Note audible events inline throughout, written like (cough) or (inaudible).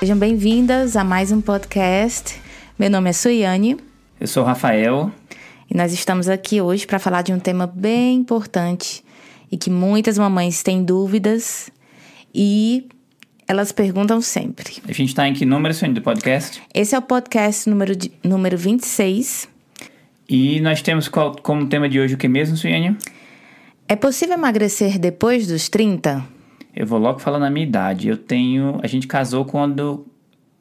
Sejam bem-vindas a mais um podcast. Meu nome é Suiane. Eu sou o Rafael. E nós estamos aqui hoje para falar de um tema bem importante e que muitas mamães têm dúvidas e elas perguntam sempre. A gente está em que número, Suiane, do podcast? Esse é o podcast número, de, número 26. E nós temos qual, como tema de hoje o que mesmo, Suiane? É possível emagrecer depois dos 30? Eu vou logo falar na minha idade. Eu tenho. A gente casou quando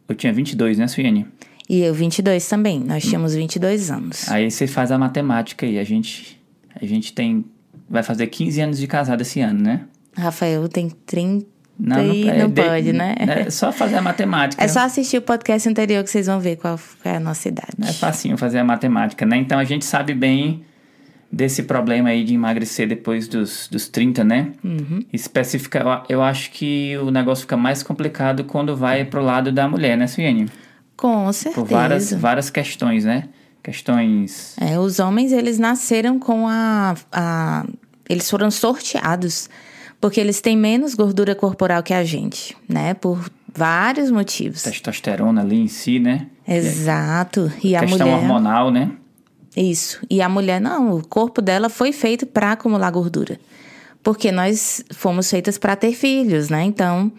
eu tinha 22, né, Suiane? E eu 22 também. Nós tínhamos 22 anos. Aí você faz a matemática aí. A gente, a gente tem. Vai fazer 15 anos de casado esse ano, né? Rafael tem 30. Não, não, é, não pode, né? É só fazer a matemática. É só assistir o podcast anterior que vocês vão ver qual é a nossa idade. É facinho fazer a matemática, né? Então a gente sabe bem desse problema aí de emagrecer depois dos, dos 30, né? Uhum. Especifica, eu acho que o negócio fica mais complicado quando vai pro lado da mulher, né, Suiane? Com certeza. Por várias, várias questões, né? Questões. É, os homens, eles nasceram com a, a. Eles foram sorteados porque eles têm menos gordura corporal que a gente, né? Por vários motivos. Testosterona ali em si, né? Exato. E a Questão mulher. hormonal, né? Isso. E a mulher, não, o corpo dela foi feito para acumular gordura. Porque nós fomos feitas para ter filhos, né? Então,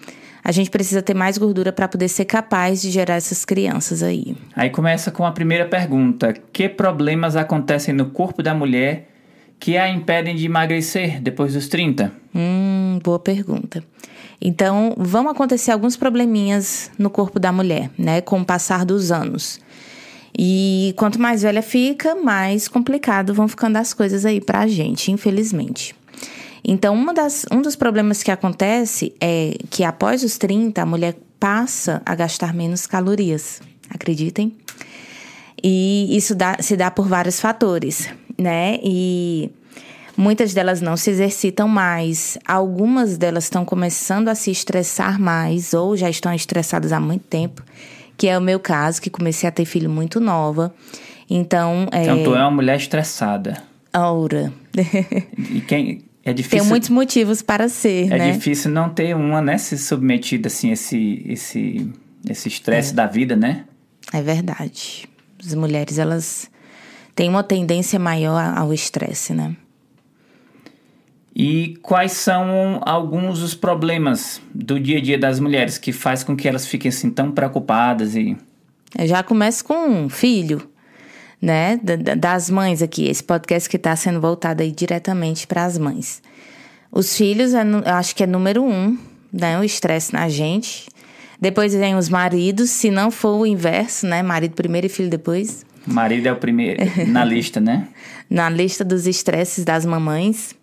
a gente precisa ter mais gordura para poder ser capaz de gerar essas crianças aí. Aí começa com a primeira pergunta: que problemas acontecem no corpo da mulher que a impedem de emagrecer depois dos 30? Hum, boa pergunta. Então, vão acontecer alguns probleminhas no corpo da mulher, né, com o passar dos anos. E quanto mais velha fica, mais complicado vão ficando as coisas aí pra gente, infelizmente. Então, uma das, um dos problemas que acontece é que após os 30, a mulher passa a gastar menos calorias. Acreditem? E isso dá, se dá por vários fatores, né? E muitas delas não se exercitam mais, algumas delas estão começando a se estressar mais ou já estão estressadas há muito tempo, que é o meu caso, que comecei a ter filho muito nova. Então, Então é... tu é uma mulher estressada. Aura. E quem é difícil Tem muitos motivos para ser, é né? difícil não ter uma, né, se submetida assim esse esse esse estresse da vida, né? É verdade. As mulheres, elas têm uma tendência maior ao estresse, né? E quais são alguns dos problemas do dia a dia das mulheres que faz com que elas fiquem assim tão preocupadas e Eu já começo com um filho, né? Da- da- Das mães aqui. Esse podcast que está sendo voltado aí diretamente para as mães. Os filhos, é eu acho que é número um, né? O estresse na gente. Depois vem os maridos, se não for o inverso, né? Marido primeiro e filho depois. marido é o primeiro na lista, né? (laughs) na lista dos estresses das mamães.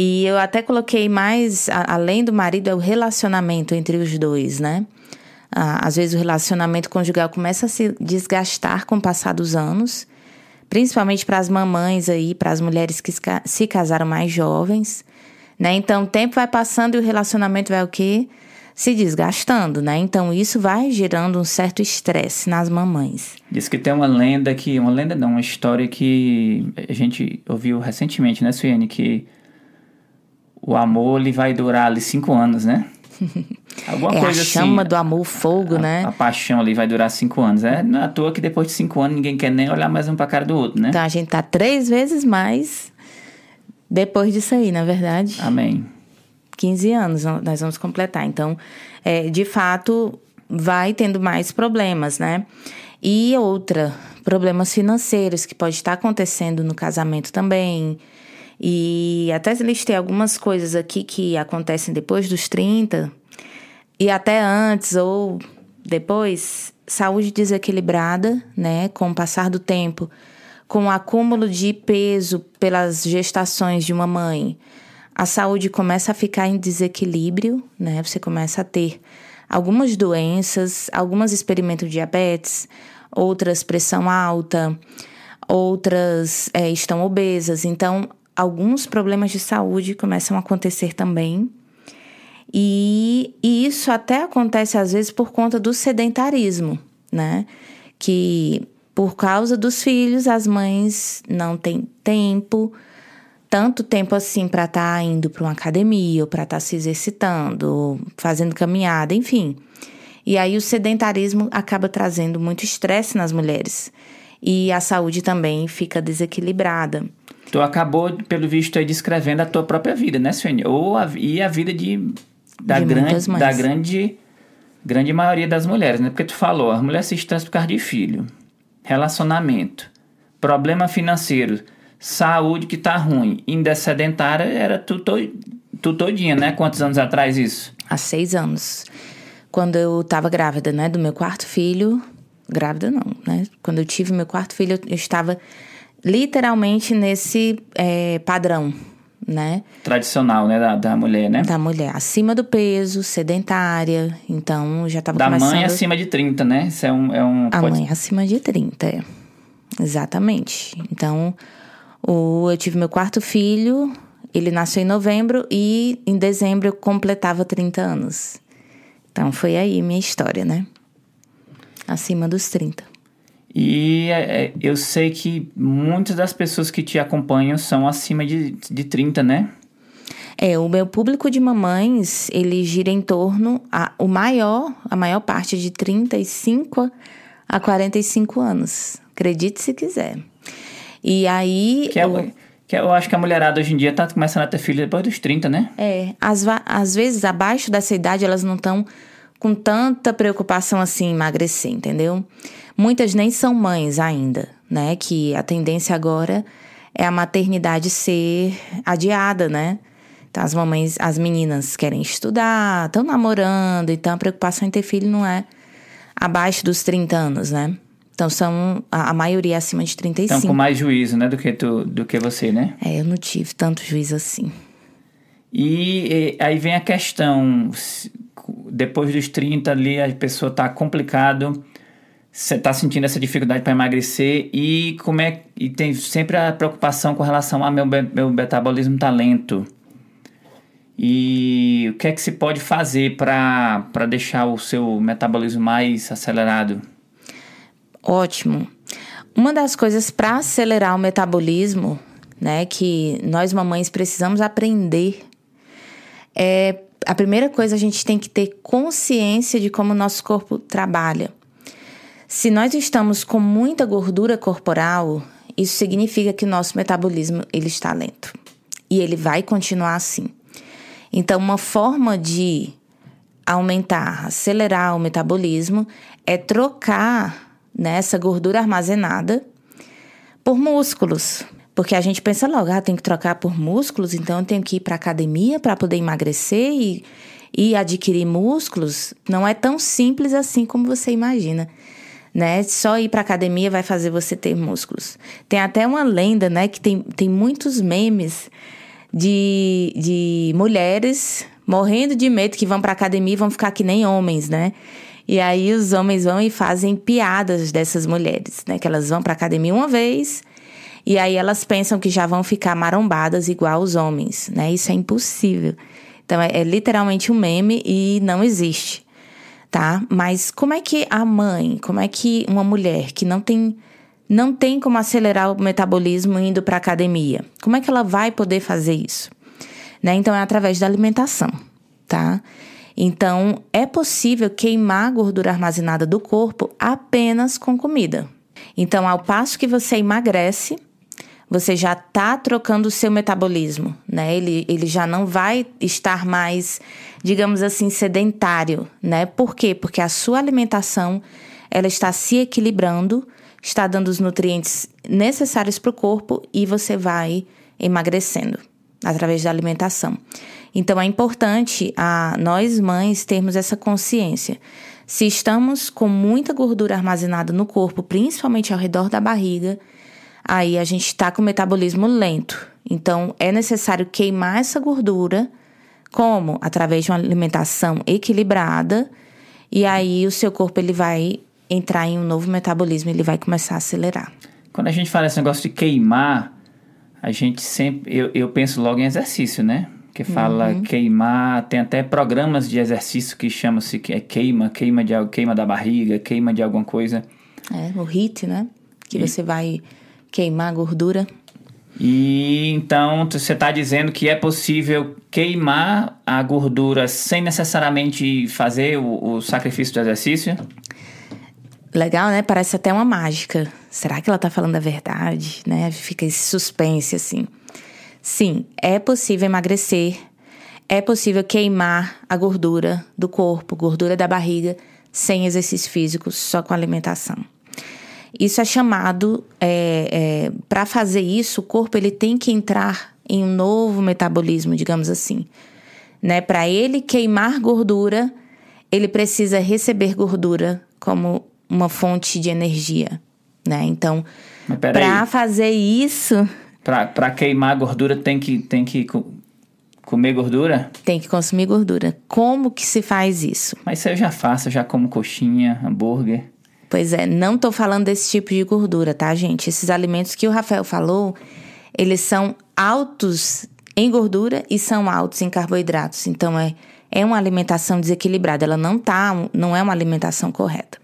E eu até coloquei mais, a- além do marido, é o relacionamento entre os dois, né? Às vezes o relacionamento conjugal começa a se desgastar com o passar dos anos, principalmente para as mamães aí, para as mulheres que se casaram mais jovens, né? Então o tempo vai passando e o relacionamento vai o quê? Se desgastando, né? Então isso vai gerando um certo estresse nas mamães. Diz que tem uma lenda que. Uma lenda não, uma história que a gente ouviu recentemente, né, Suiane? Que o amor ele vai durar ali cinco anos, né? (laughs) Alguma É a coisa chama assim. do amor, o fogo, a, né? A paixão ali vai durar cinco anos. É, não é à toa que depois de cinco anos ninguém quer nem olhar mais um pra cara do outro, né? Então a gente tá três vezes mais depois disso aí, na verdade. Amém. 15 anos nós vamos completar. Então, é, de fato, vai tendo mais problemas, né? E outra, problemas financeiros que pode estar acontecendo no casamento também. E até listei algumas coisas aqui que acontecem depois dos 30 e até antes ou depois. Saúde desequilibrada, né? Com o passar do tempo, com o acúmulo de peso pelas gestações de uma mãe a saúde começa a ficar em desequilíbrio, né? Você começa a ter algumas doenças, algumas experimentam diabetes, outras pressão alta, outras é, estão obesas. Então, alguns problemas de saúde começam a acontecer também. E, e isso até acontece às vezes por conta do sedentarismo, né? Que por causa dos filhos, as mães não têm tempo, tanto tempo assim para estar tá indo para uma academia, ou para estar tá se exercitando, fazendo caminhada, enfim. E aí o sedentarismo acaba trazendo muito estresse nas mulheres. E a saúde também fica desequilibrada. Tu acabou, pelo visto, aí descrevendo a tua própria vida, né, Suene? Ou a, e a vida de, da, De grande, da grande, grande maioria das mulheres, né? Porque tu falou, as mulheres se estressam por causa de filho, relacionamento, problema financeiro, saúde que tá ruim, ainda sedentária, era tu, to, tu todinha, né? Quantos anos atrás isso? Há seis anos. Quando eu estava grávida, né, do meu quarto filho. Grávida não, né? Quando eu tive meu quarto filho, eu- eu estava literalmente nesse é, padrão, né? Tradicional, né? Da, da mulher, né? Da mulher acima do peso, sedentária. Então já estava Da começando. mãe acima de 30, né? Isso é um... É um A pode- mãe acima de 30, é. Exatamente. Então, o, eu tive meu quarto filho, ele nasceu em novembro e em dezembro eu completava 30 anos. Então, foi aí minha história, né? Acima dos 30. E é, é, eu sei que muitas das pessoas que te acompanham são acima de, de 30, né? É, o meu público de mamães, ele gira em torno a o maior, a maior parte de 35 a 45 anos. Acredite se quiser. E aí Que, é, eu- que eu acho que a mulherada hoje em dia tá começando a ter filho depois dos 30, né? É, às, às vezes abaixo dessa idade elas não estão com tanta preocupação assim em emagrecer, entendeu? Muitas nem são mães ainda, né? Que a tendência agora é a maternidade ser adiada, né? Então as mamães, as meninas querem estudar, estão namorando, então a preocupação em ter filho não é abaixo dos 30 anos, né? Então são a, a maioria é acima de 35. Então com mais juízo, né? Do que, tu, do que você, né? É, eu não tive tanto juízo assim. E, e aí vem a questão, depois dos 30 ali a pessoa tá complicado, você tá sentindo essa dificuldade para emagrecer e como é e tem sempre a preocupação com relação a meu, meu metabolismo tá lento. E o que é que se pode fazer para deixar o seu metabolismo mais acelerado? Ótimo. Uma das coisas para acelerar o metabolismo, né, que nós mamães precisamos aprender é a primeira coisa a gente tem que ter consciência de como o nosso corpo trabalha. Se nós estamos com muita gordura corporal, isso significa que o nosso metabolismo ele está lento. E ele vai continuar assim. Então, uma forma de aumentar, acelerar o metabolismo é trocar né, essa gordura armazenada por músculos. Porque a gente pensa logo, ah, tem que trocar por músculos, então eu tenho que ir para academia para poder emagrecer e, e adquirir músculos. Não é tão simples assim como você imagina. Né? Só ir para academia vai fazer você ter músculos. Tem até uma lenda, né, que tem, tem muitos memes de, de mulheres morrendo de medo que vão para academia e vão ficar que nem homens, né? E aí os homens vão e fazem piadas dessas mulheres, né? Que elas vão para academia uma vez e aí elas pensam que já vão ficar marombadas igual os homens, né? Isso é impossível. Então é, é literalmente um meme e não existe, tá? Mas como é que a mãe, como é que uma mulher que não tem não tem como acelerar o metabolismo indo para academia, como é que ela vai poder fazer isso? Né? Então é através da alimentação, tá? Então é possível queimar a gordura armazenada do corpo apenas com comida. Então, ao passo que você emagrece, você já está trocando o seu metabolismo, né? Ele, ele já não vai estar mais, digamos assim, sedentário, né? Por quê? Porque a sua alimentação ela está se equilibrando, está dando os nutrientes necessários para o corpo e você vai emagrecendo através da alimentação. Então é importante a nós mães termos essa consciência. Se estamos com muita gordura armazenada no corpo, principalmente ao redor da barriga, aí a gente está com o metabolismo lento. Então é necessário queimar essa gordura, como? Através de uma alimentação equilibrada, e aí o seu corpo ele vai entrar em um novo metabolismo, ele vai começar a acelerar. Quando a gente fala esse negócio de queimar, a gente sempre. Eu, eu penso logo em exercício, né? Que fala queimar, tem até programas de exercício que chama-se que é queima, queima, de, queima da barriga, queima de alguma coisa. É, o HIIT, né? Que você vai queimar a gordura. E então você está dizendo que é possível queimar a gordura sem necessariamente fazer o, o sacrifício do exercício? Legal, né? Parece até uma mágica. Será que ela tá falando a verdade, né? Fica esse suspense assim. Sim, é possível emagrecer, é possível queimar a gordura do corpo, gordura da barriga, sem exercício físico, só com alimentação. Isso é chamado, é, é, para fazer isso, o corpo ele tem que entrar em um novo metabolismo, digamos assim. Né? Para ele queimar gordura, ele precisa receber gordura como uma fonte de energia, né? Então, para fazer isso, para queimar gordura tem que tem que comer gordura? Tem que consumir gordura. Como que se faz isso? Mas isso eu já faço, eu já como coxinha, hambúrguer. Pois é, não estou falando desse tipo de gordura, tá, gente? Esses alimentos que o Rafael falou, eles são altos em gordura e são altos em carboidratos. Então é é uma alimentação desequilibrada, ela não tá, não é uma alimentação correta.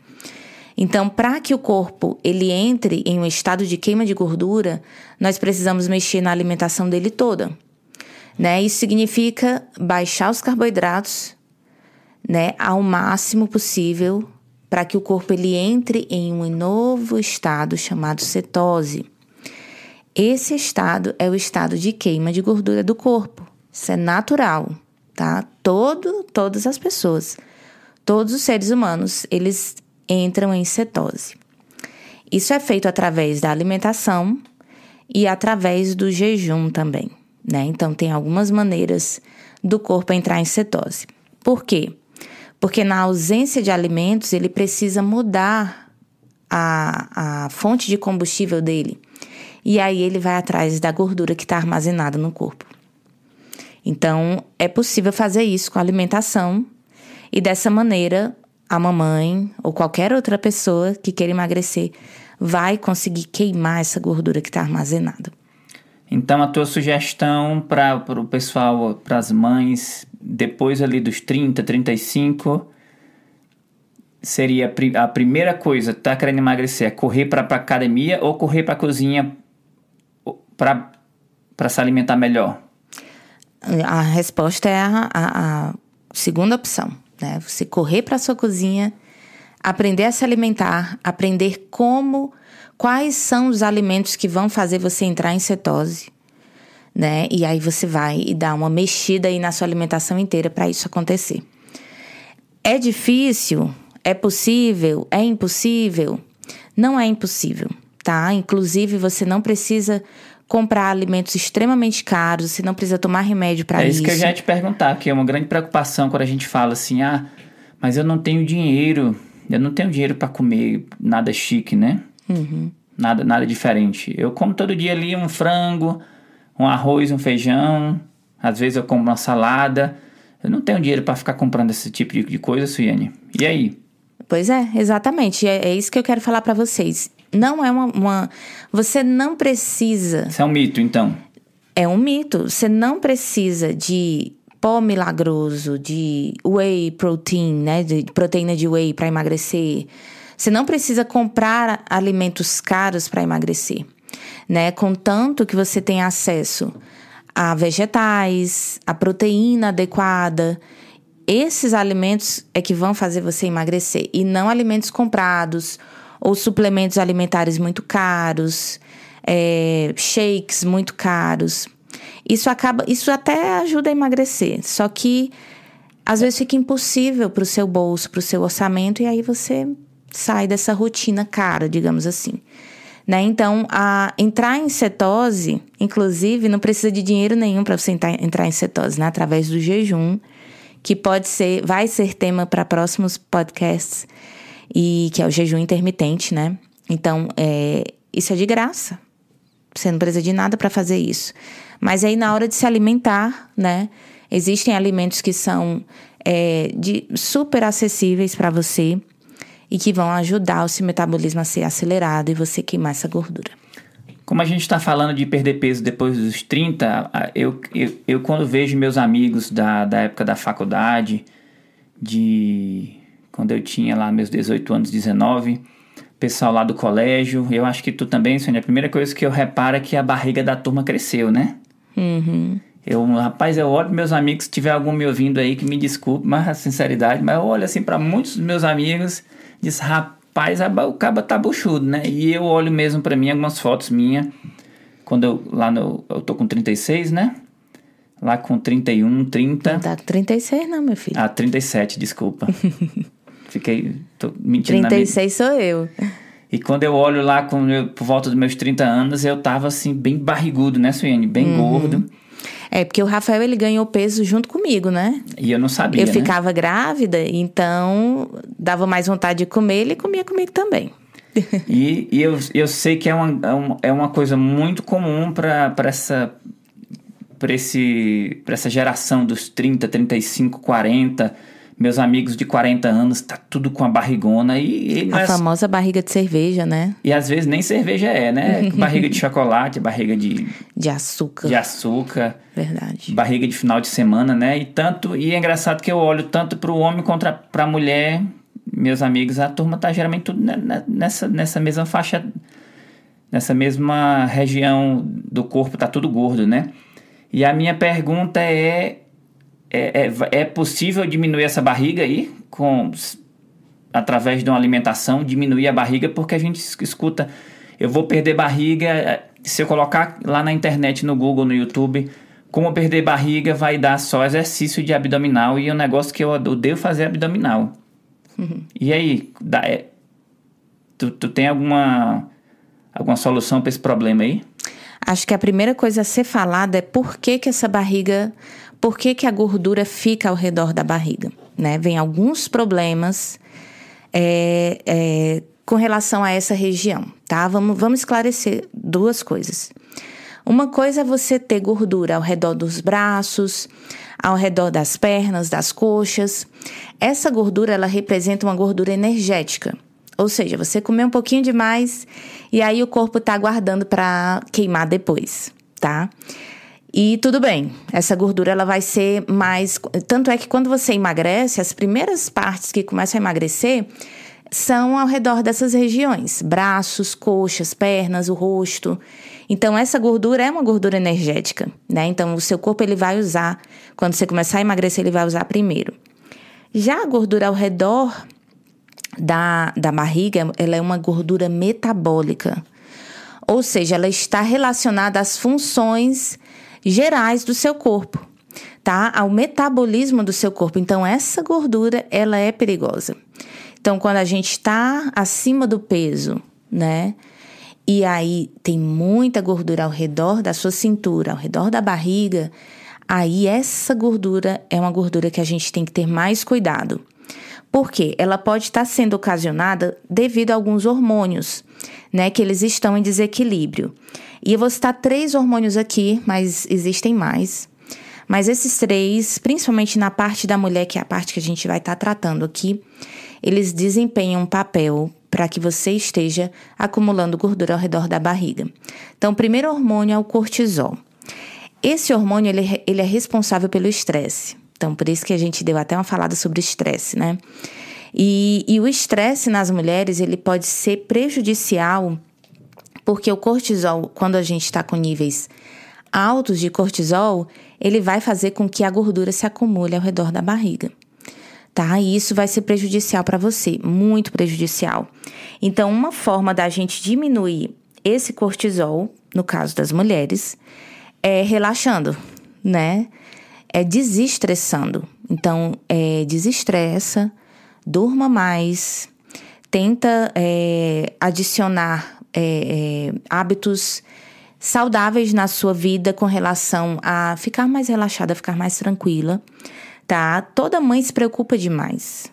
Então, para que o corpo ele entre em um estado de queima de gordura, nós precisamos mexer na alimentação dele toda. Né? Isso significa baixar os carboidratos, né, ao máximo possível, para que o corpo ele entre em um novo estado chamado cetose. Esse estado é o estado de queima de gordura do corpo. Isso é natural, tá? Todo, todas as pessoas, todos os seres humanos, eles entram em cetose. Isso é feito através da alimentação e através do jejum também, né? Então tem algumas maneiras do corpo entrar em cetose. Por quê? Porque na ausência de alimentos ele precisa mudar a, a fonte de combustível dele. E aí ele vai atrás da gordura que está armazenada no corpo. Então é possível fazer isso com a alimentação e dessa maneira a mamãe ou qualquer outra pessoa que queira emagrecer vai conseguir queimar essa gordura que está armazenada. Então, a tua sugestão para o pessoal, para as mães, depois ali dos 30, 35, seria a primeira coisa, tá querendo emagrecer, é correr para a academia ou correr para a cozinha para se alimentar melhor? A resposta é a, a, a segunda opção né? Você correr para sua cozinha, aprender a se alimentar, aprender como, quais são os alimentos que vão fazer você entrar em cetose, né? E aí você vai e dá uma mexida aí na sua alimentação inteira para isso acontecer. É difícil? É possível? É impossível? Não é impossível, tá? Inclusive você não precisa comprar alimentos extremamente caros, você não precisa tomar remédio para isso. É isso que eu já ia te perguntar, que é uma grande preocupação quando a gente fala assim, ah, mas eu não tenho dinheiro, eu não tenho dinheiro para comer nada chique, né? Uhum. Nada, nada diferente. Eu como todo dia ali um frango, um arroz, um feijão, às vezes eu como uma salada. Eu não tenho dinheiro para ficar comprando esse tipo de, de coisa, Suiane. E aí? Pois é, exatamente. É, é isso que eu quero falar para vocês. Não é uma, uma. Você não precisa. Isso é um mito, então. É um mito. Você não precisa de pó milagroso, de whey protein, né? De proteína de whey para emagrecer. Você não precisa comprar alimentos caros para emagrecer, né? Contanto que você tenha acesso a vegetais, a proteína adequada. Esses alimentos é que vão fazer você emagrecer e não alimentos comprados ou suplementos alimentares muito caros, é, shakes muito caros. Isso acaba, isso até ajuda a emagrecer, só que às vezes fica impossível para o seu bolso, para o seu orçamento e aí você sai dessa rotina cara, digamos assim. Né? Então, a, entrar em cetose, inclusive, não precisa de dinheiro nenhum para você entrar, em cetose, né? Através do jejum, que pode ser, vai ser tema para próximos podcasts e que é o jejum intermitente, né? Então, é, isso é de graça. Você não precisa de nada para fazer isso. Mas aí, na hora de se alimentar, né? Existem alimentos que são é, de, super acessíveis para você e que vão ajudar o seu metabolismo a ser acelerado e você queimar essa gordura. Como a gente está falando de perder peso depois dos 30, eu, eu, eu quando vejo meus amigos da, da época da faculdade, de quando eu tinha lá meus 18 anos, 19, pessoal lá do colégio. Eu acho que tu também, Sônia. A primeira coisa que eu reparo é que a barriga da turma cresceu, né? Uhum. Eu, rapaz, eu olho meus amigos, se tiver algum me ouvindo aí, que me desculpe, mas a sinceridade, mas eu olho assim para muitos dos meus amigos, diz, rapaz, o caba tá buchudo, né? E eu olho mesmo para mim algumas fotos minhas, quando eu, lá no, eu tô com 36, né? Lá com 31, 30. Não tá com 36 não, meu filho. Ah, 37, desculpa. (laughs) Fiquei, tô mentindo 36 sou eu. E quando eu olho lá com, por volta dos meus 30 anos, eu tava assim, bem barrigudo, né, Suene? Bem uhum. gordo. É, porque o Rafael ele ganhou peso junto comigo, né? E eu não sabia. Eu né? ficava grávida, então dava mais vontade de comer, ele comia comigo também. (laughs) e, e eu, eu sei que é uma, é uma coisa muito comum para essa para essa geração dos 30, 35, 40 meus amigos de 40 anos, tá tudo com a barrigona e... e a é... famosa barriga de cerveja, né? E às vezes nem cerveja é, né? (laughs) barriga de chocolate, barriga de... De açúcar. De açúcar. Verdade. Barriga de final de semana, né? E tanto... E é engraçado que eu olho tanto pro homem contra pra mulher, meus amigos, a turma tá geralmente tudo nessa, nessa mesma faixa... Nessa mesma região do corpo, tá tudo gordo, né? E a minha pergunta é é, é, é possível diminuir essa barriga aí com através de uma alimentação, diminuir a barriga, porque a gente escuta, eu vou perder barriga, é, se eu colocar lá na internet, no Google, no YouTube, como perder barriga vai dar só exercício de abdominal e é um negócio que eu odeio fazer abdominal. Uhum. E aí, dá, é, tu, tu tem alguma, alguma solução para esse problema aí? Acho que a primeira coisa a ser falada é por que, que essa barriga por que, que a gordura fica ao redor da barriga? Né? Vem alguns problemas é, é, com relação a essa região, tá? Vamos, vamos esclarecer duas coisas. Uma coisa é você ter gordura ao redor dos braços, ao redor das pernas, das coxas. Essa gordura ela representa uma gordura energética. Ou seja, você comeu um pouquinho demais e aí o corpo está guardando para queimar depois, tá? E tudo bem, essa gordura ela vai ser mais. Tanto é que quando você emagrece, as primeiras partes que começam a emagrecer são ao redor dessas regiões: braços, coxas, pernas, o rosto. Então essa gordura é uma gordura energética, né? Então o seu corpo ele vai usar, quando você começar a emagrecer, ele vai usar primeiro. Já a gordura ao redor da, da barriga, ela é uma gordura metabólica. Ou seja, ela está relacionada às funções gerais do seu corpo, tá? Ao metabolismo do seu corpo. Então essa gordura, ela é perigosa. Então quando a gente está acima do peso, né? E aí tem muita gordura ao redor da sua cintura, ao redor da barriga, aí essa gordura é uma gordura que a gente tem que ter mais cuidado. Por quê? Ela pode estar sendo ocasionada devido a alguns hormônios, né, que eles estão em desequilíbrio. E eu vou citar três hormônios aqui, mas existem mais. Mas esses três, principalmente na parte da mulher, que é a parte que a gente vai estar tá tratando aqui, eles desempenham um papel para que você esteja acumulando gordura ao redor da barriga. Então, o primeiro hormônio é o cortisol. Esse hormônio ele, ele é responsável pelo estresse. Então, por isso que a gente deu até uma falada sobre estresse, né? E, e o estresse nas mulheres ele pode ser prejudicial porque o cortisol, quando a gente está com níveis altos de cortisol, ele vai fazer com que a gordura se acumule ao redor da barriga. Tá? E isso vai ser prejudicial para você, muito prejudicial. Então, uma forma da gente diminuir esse cortisol, no caso das mulheres, é relaxando, né? É desestressando. Então, é, desestressa, durma mais, tenta é, adicionar é, é, hábitos saudáveis na sua vida com relação a ficar mais relaxada, ficar mais tranquila, tá? Toda mãe se preocupa demais.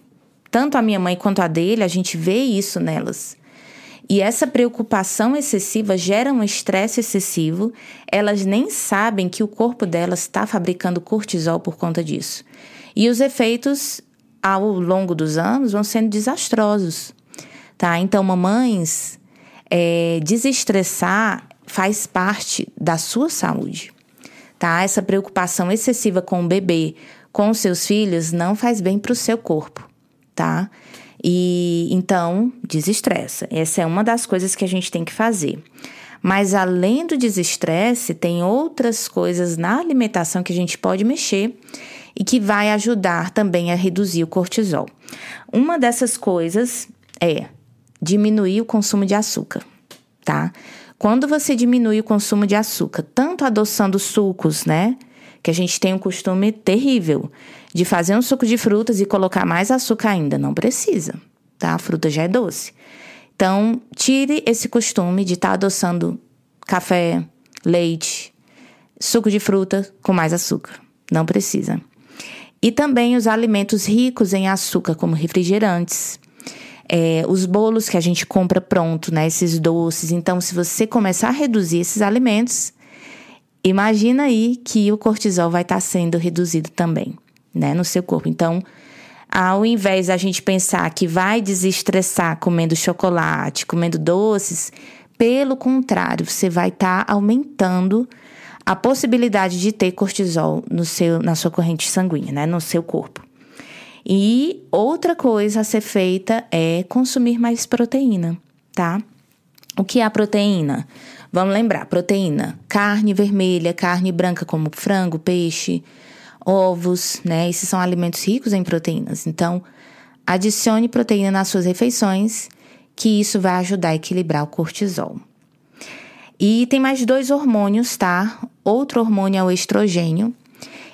Tanto a minha mãe quanto a dele, a gente vê isso nelas. E essa preocupação excessiva gera um estresse excessivo. Elas nem sabem que o corpo delas está fabricando cortisol por conta disso. E os efeitos ao longo dos anos vão sendo desastrosos, tá? Então, mamães, é, desestressar faz parte da sua saúde, tá? Essa preocupação excessiva com o bebê, com seus filhos, não faz bem para o seu corpo, tá? E então, desestressa. Essa é uma das coisas que a gente tem que fazer. Mas além do desestresse, tem outras coisas na alimentação que a gente pode mexer e que vai ajudar também a reduzir o cortisol. Uma dessas coisas é diminuir o consumo de açúcar, tá? Quando você diminui o consumo de açúcar, tanto adoçando sucos, né? Que a gente tem um costume terrível de fazer um suco de frutas e colocar mais açúcar ainda. Não precisa, tá? A fruta já é doce. Então, tire esse costume de estar tá adoçando café, leite, suco de fruta com mais açúcar. Não precisa. E também os alimentos ricos em açúcar, como refrigerantes, é, os bolos que a gente compra pronto, né? Esses doces. Então, se você começar a reduzir esses alimentos, imagina aí que o cortisol vai estar tá sendo reduzido também, né? No seu corpo. Então, ao invés da gente pensar que vai desestressar comendo chocolate, comendo doces, pelo contrário, você vai estar tá aumentando a possibilidade de ter cortisol no seu, na sua corrente sanguínea, né, no seu corpo. E outra coisa a ser feita é consumir mais proteína, tá? O que é a proteína? Vamos lembrar: proteína, carne vermelha, carne branca, como frango, peixe, ovos, né? Esses são alimentos ricos em proteínas. Então, adicione proteína nas suas refeições, que isso vai ajudar a equilibrar o cortisol. E tem mais dois hormônios, tá? Outro hormônio é o estrogênio.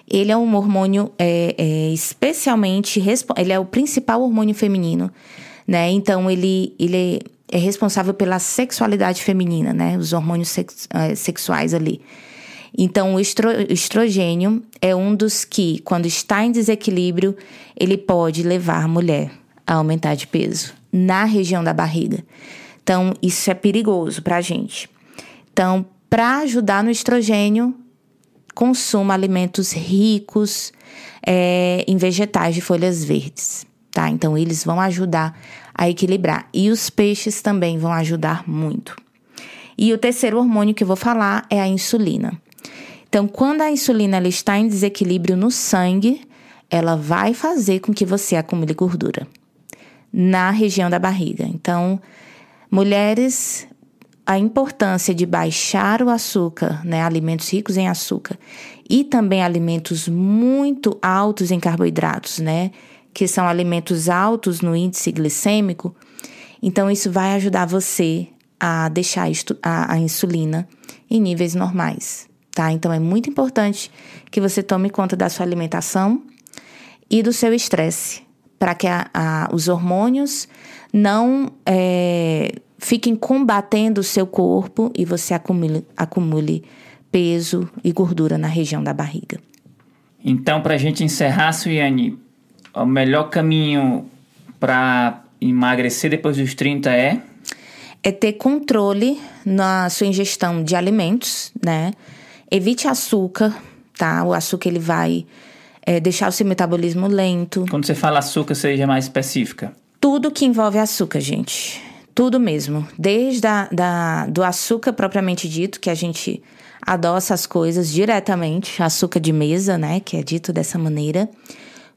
Ele é um hormônio é, é, especialmente. Ele é o principal hormônio feminino, né? Então, ele, ele é responsável pela sexualidade feminina, né? Os hormônios sex, é, sexuais ali. Então, o estro, estrogênio é um dos que, quando está em desequilíbrio, ele pode levar a mulher a aumentar de peso na região da barriga. Então, isso é perigoso para a gente. Então, para ajudar no estrogênio, consuma alimentos ricos é, em vegetais de folhas verdes, tá? Então, eles vão ajudar a equilibrar. E os peixes também vão ajudar muito. E o terceiro hormônio que eu vou falar é a insulina. Então, quando a insulina ela está em desequilíbrio no sangue, ela vai fazer com que você acumule gordura na região da barriga. Então, mulheres a importância de baixar o açúcar, né, alimentos ricos em açúcar, e também alimentos muito altos em carboidratos, né, que são alimentos altos no índice glicêmico. Então, isso vai ajudar você a deixar a, a insulina em níveis normais, tá? Então, é muito importante que você tome conta da sua alimentação e do seu estresse, para que a, a, os hormônios não é, fiquem combatendo o seu corpo e você acumule, acumule peso e gordura na região da barriga. Então, para a gente encerrar, Suiane, o melhor caminho para emagrecer depois dos 30 é? É ter controle na sua ingestão de alimentos, né? Evite açúcar, tá? O açúcar ele vai é, deixar o seu metabolismo lento. Quando você fala açúcar, seja mais específica. Tudo que envolve açúcar, gente. Tudo mesmo. Desde a, da, do açúcar propriamente dito, que a gente adoça as coisas diretamente, açúcar de mesa, né, que é dito dessa maneira,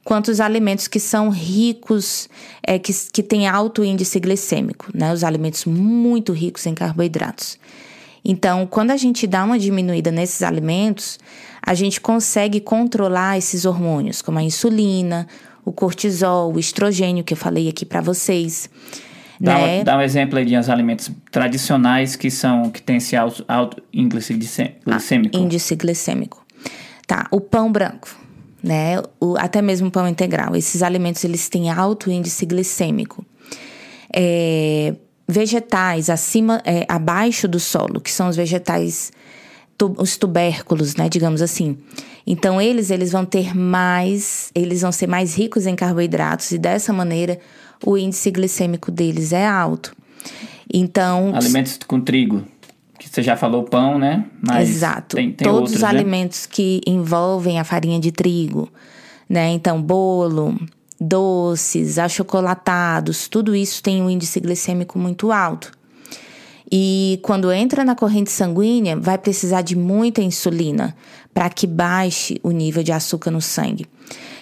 quanto os alimentos que são ricos, é, que, que têm alto índice glicêmico, né, os alimentos muito ricos em carboidratos. Então, quando a gente dá uma diminuída nesses alimentos, a gente consegue controlar esses hormônios, como a insulina, o cortisol, o estrogênio, que eu falei aqui para vocês. Dá, né? dá um exemplo aí de uns alimentos tradicionais que são que tem esse alto, alto índice glicêmico. Ah, índice glicêmico. Tá, o pão branco, né? O, até mesmo o pão integral. Esses alimentos eles têm alto índice glicêmico. É, vegetais acima, é, abaixo do solo, que são os vegetais, os tubérculos, né? Digamos assim. Então eles eles vão ter mais, eles vão ser mais ricos em carboidratos e dessa maneira o índice glicêmico deles é alto. Então. Alimentos com trigo. Que você já falou pão, né? Mas exato. Tem, tem Todos outros, os né? alimentos que envolvem a farinha de trigo, né? Então, bolo, doces, achocolatados, tudo isso tem um índice glicêmico muito alto. E quando entra na corrente sanguínea, vai precisar de muita insulina para que baixe o nível de açúcar no sangue.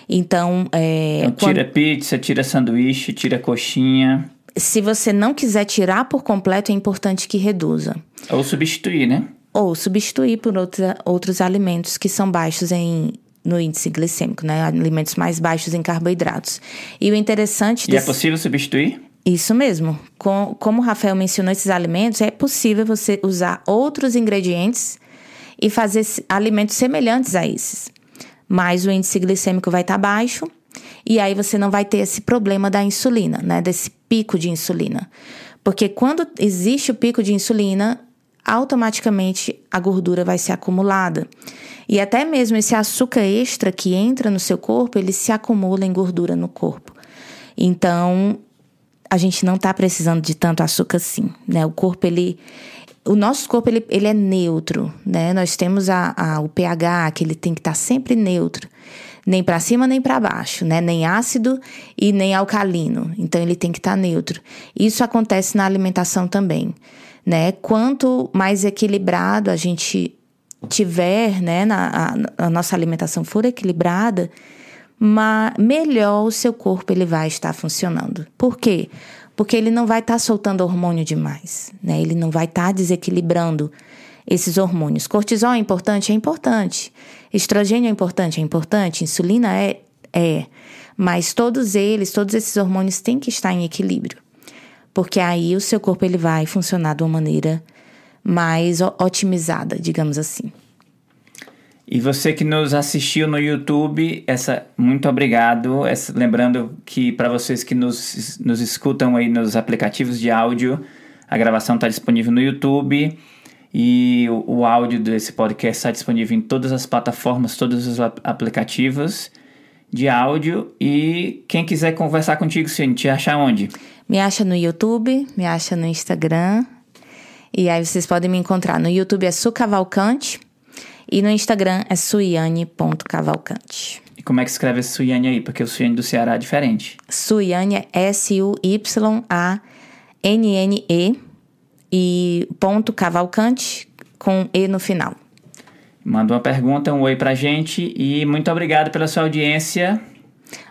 Então, é, Então, tira pizza, tira sanduíche, tira coxinha. se você não quiser tirar por completo, é importante que reduza. Ou substituir, né? Ou substituir por outra, outros alimentos que são baixos em, no índice glicêmico, né? Alimentos mais baixos em carboidratos. E o interessante E é desse- possível substituir? Isso mesmo. Com- como o Rafael mencionou esses alimentos, é possível você usar outros ingredientes e fazer alimentos semelhantes a esses. Mas o índice glicêmico vai estar baixo e aí você não vai ter esse problema da insulina, né? Desse pico de insulina. Porque quando existe o pico de insulina, automaticamente a gordura vai ser acumulada. E até mesmo esse açúcar extra que entra no seu corpo, ele se acumula em gordura no corpo. Então, a gente não tá precisando de tanto açúcar assim, né? O corpo, ele... O nosso corpo, ele, ele é neutro, né? Nós temos a, a- o pH, que ele tem que estar sempre neutro. Nem para cima, nem para baixo, né? Nem ácido e nem alcalino. Então, ele tem que estar neutro. Isso acontece na alimentação também, né? Quanto mais equilibrado a gente tiver, né? Na, a, a nossa alimentação for equilibrada, melhor o seu corpo ele vai estar funcionando. Por quê? Porque ele não vai estar soltando hormônio demais, né? Ele não vai estar desequilibrando esses hormônios. Cortisol é importante? É importante. Estrogênio é importante? É importante. Insulina é? É. Mas todos eles, todos esses hormônios têm que estar em equilíbrio. Porque aí o seu corpo ele vai funcionar de uma maneira mais otimizada, digamos assim. E você que nos assistiu no YouTube, essa muito obrigado. Essa- lembrando que para vocês que nos, nos escutam aí nos aplicativos de áudio, a gravação está disponível no YouTube e o, o áudio desse podcast está disponível em todas as plataformas, todos os ap- aplicativos de áudio. E quem quiser conversar contigo, Ciane, te acha onde? Me acha no YouTube, me acha no Instagram. E aí vocês podem me encontrar no YouTube é Su Cavalcante e no Instagram é suiane.cavalcante. E como é que escreve esse Suiane aí? Porque o Suiane do Ceará é diferente. Suiane é S-U-Y-A-N-N-E e ponto Cavalcante com E no final. Manda uma pergunta, um oi pra gente e muito obrigado pela sua audiência.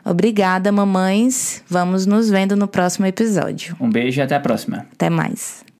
Obrigada, mamães. Vamos nos vendo no próximo episódio. Um beijo e até a próxima. Até mais.